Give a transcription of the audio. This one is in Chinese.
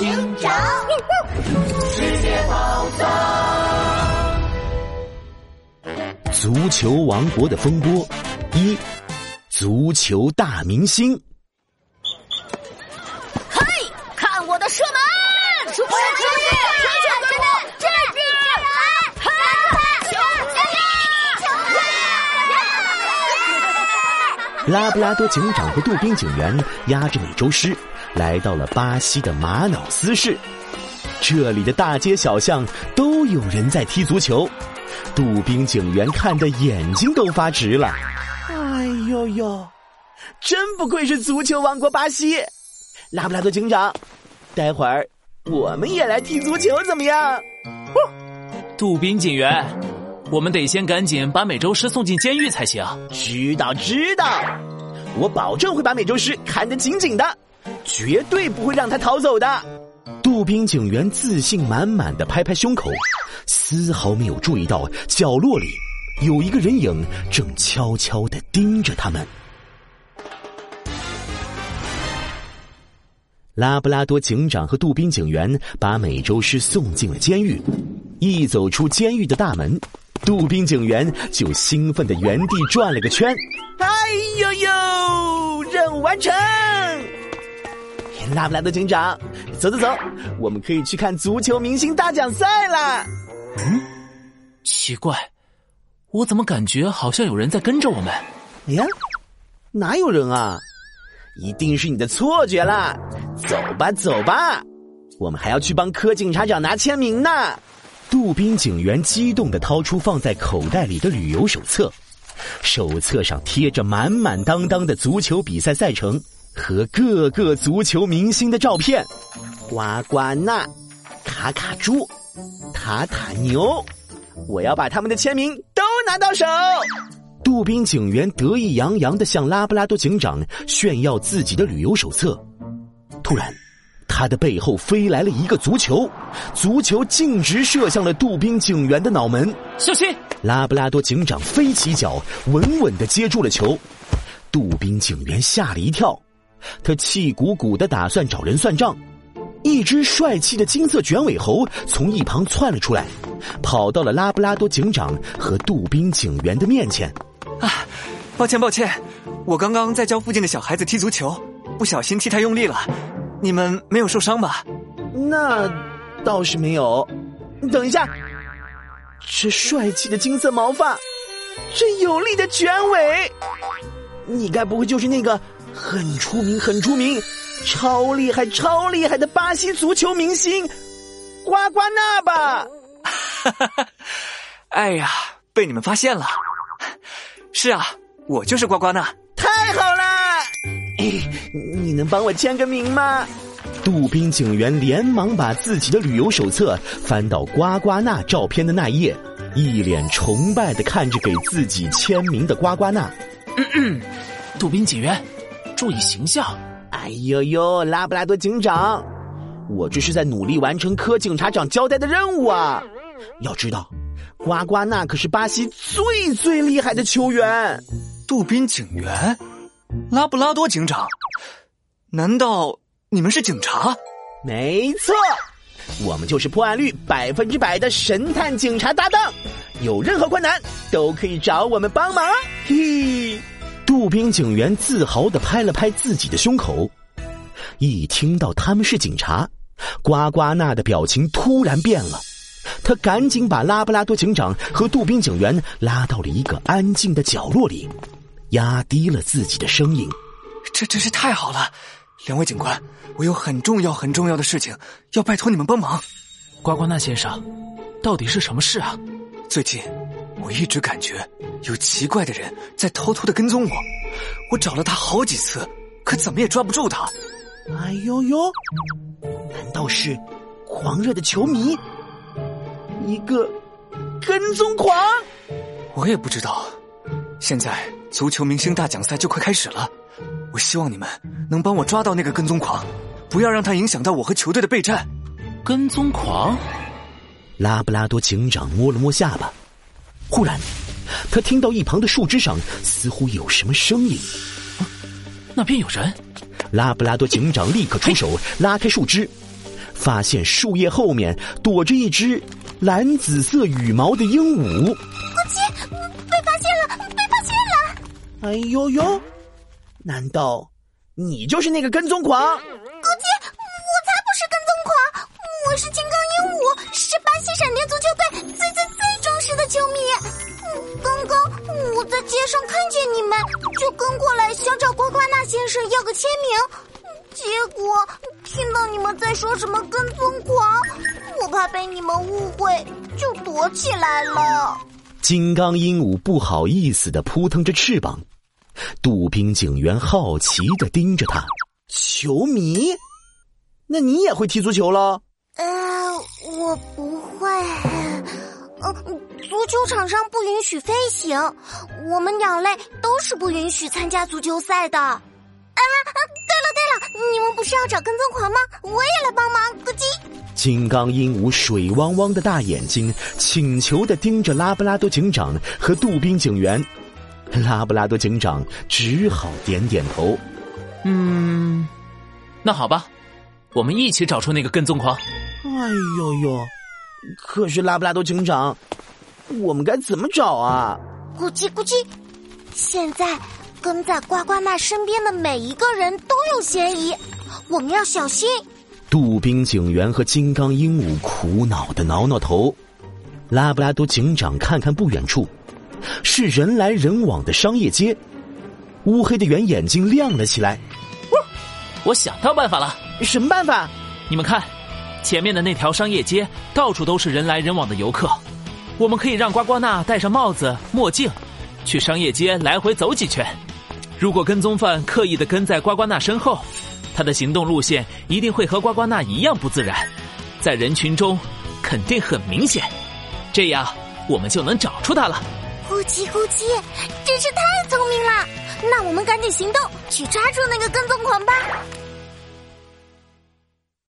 警长，世界宝藏，足球王国的风波一，足球大明星。嘿，看我的射门！出去，出去，拉布拉多警长和杜宾警员押着美洲狮。来到了巴西的马瑙斯市，这里的大街小巷都有人在踢足球。杜宾警员看的眼睛都发直了。哎呦呦，真不愧是足球王国巴西！拉布拉多警长，待会儿我们也来踢足球怎么样？杜宾警员，我们得先赶紧把美洲狮送进监狱才行。知道知道，我保证会把美洲狮看得紧紧的。绝对不会让他逃走的。杜宾警员自信满满的拍拍胸口，丝毫没有注意到角落里有一个人影正悄悄的盯着他们。拉布拉多警长和杜宾警员把美洲狮送进了监狱。一走出监狱的大门，杜宾警员就兴奋的原地转了个圈。哎呦呦，任务完成！拉布拉多警长，走走走，我们可以去看足球明星大奖赛啦。嗯，奇怪，我怎么感觉好像有人在跟着我们？哎呀，哪有人啊？一定是你的错觉啦！走吧，走吧，我们还要去帮柯警察长拿签名呢。杜宾警员激动的掏出放在口袋里的旅游手册，手册上贴着满满当当的足球比赛赛程。和各个足球明星的照片，呱呱纳、卡卡猪、塔塔牛，我要把他们的签名都拿到手。杜宾警员得意洋洋的向拉布拉多警长炫耀自己的旅游手册。突然，他的背后飞来了一个足球，足球径直射向了杜宾警员的脑门。小心！拉布拉多警长飞起脚，稳稳的接住了球。杜宾警员吓了一跳。他气鼓鼓的打算找人算账，一只帅气的金色卷尾猴从一旁窜了出来，跑到了拉布拉多警长和杜宾警员的面前。啊，抱歉抱歉，我刚刚在教附近的小孩子踢足球，不小心踢太用力了。你们没有受伤吧？那倒是没有。等一下，这帅气的金色毛发，这有力的卷尾，你该不会就是那个？很出名，很出名，超厉害，超厉害的巴西足球明星瓜瓜纳吧！哈哈哈！哎呀，被你们发现了！是啊，我就是瓜瓜纳。太好了！你能帮我签个名吗？杜宾警员连忙把自己的旅游手册翻到瓜瓜纳照片的那一页，一脸崇拜的看着给自己签名的瓜瓜纳。杜宾警员。注意形象！哎呦呦，拉布拉多警长，我这是在努力完成柯警察长交代的任务啊！要知道，呱呱那可是巴西最最厉害的球员。杜宾警员，拉布拉多警长，难道你们是警察？没错，我们就是破案率百分之百的神探警察搭档，有任何困难都可以找我们帮忙。嘿。杜宾警员自豪的拍了拍自己的胸口，一听到他们是警察，呱呱那的表情突然变了，他赶紧把拉布拉多警长和杜宾警员拉到了一个安静的角落里，压低了自己的声音：“这真是太好了，两位警官，我有很重要很重要的事情要拜托你们帮忙。”呱呱那先生，到底是什么事啊？最近。我一直感觉有奇怪的人在偷偷的跟踪我，我找了他好几次，可怎么也抓不住他。哎呦呦，难道是狂热的球迷？一个跟踪狂？我也不知道。现在足球明星大奖赛就快开始了，我希望你们能帮我抓到那个跟踪狂，不要让他影响到我和球队的备战。跟踪狂？拉布拉多警长摸了摸下巴。忽然，他听到一旁的树枝上似乎有什么声音，那边有人。拉布拉多警长立刻出手拉开树枝，发现树叶后面躲着一只蓝紫色羽毛的鹦鹉。咕叽，被发现了，被发现了！哎呦呦，难道你就是那个跟踪狂？咕叽，我才不是跟踪狂，我是金在街上看见你们，就跟过来想找呱呱那先生要个签名。结果听到你们在说什么跟踪狂，我怕被你们误会，就躲起来了。金刚鹦鹉不好意思的扑腾着翅膀，杜宾警员好奇的盯着他。球迷？那你也会踢足球了？呃，我不会。呃，足球场上不允许飞行，我们鸟类都是不允许参加足球赛的。啊，对了对了，你们不是要找跟踪狂吗？我也来帮忙，咕叽。金刚鹦鹉水汪汪的大眼睛请求的盯着拉布拉多警长和杜宾警员，拉布拉多警长只好点点头。嗯，那好吧，我们一起找出那个跟踪狂。哎呦呦，可是拉布拉多警长，我们该怎么找啊？咕叽咕叽，现在跟在呱呱那身边的每一个人都有嫌疑，我们要小心。杜宾警员和金刚鹦鹉苦恼的挠挠头，拉布拉多警长看看不远处，是人来人往的商业街，乌黑的圆眼睛亮了起来。我想到办法了，什么办法？你们看，前面的那条商业街到处都是人来人往的游客，我们可以让呱呱娜戴上帽子、墨镜，去商业街来回走几圈。如果跟踪犯刻意的跟在呱呱娜身后，他的行动路线一定会和呱呱娜一样不自然，在人群中肯定很明显，这样我们就能找出他了。咕叽咕叽，真是太聪明了！那我们赶紧行动，去抓住那个跟踪狂吧。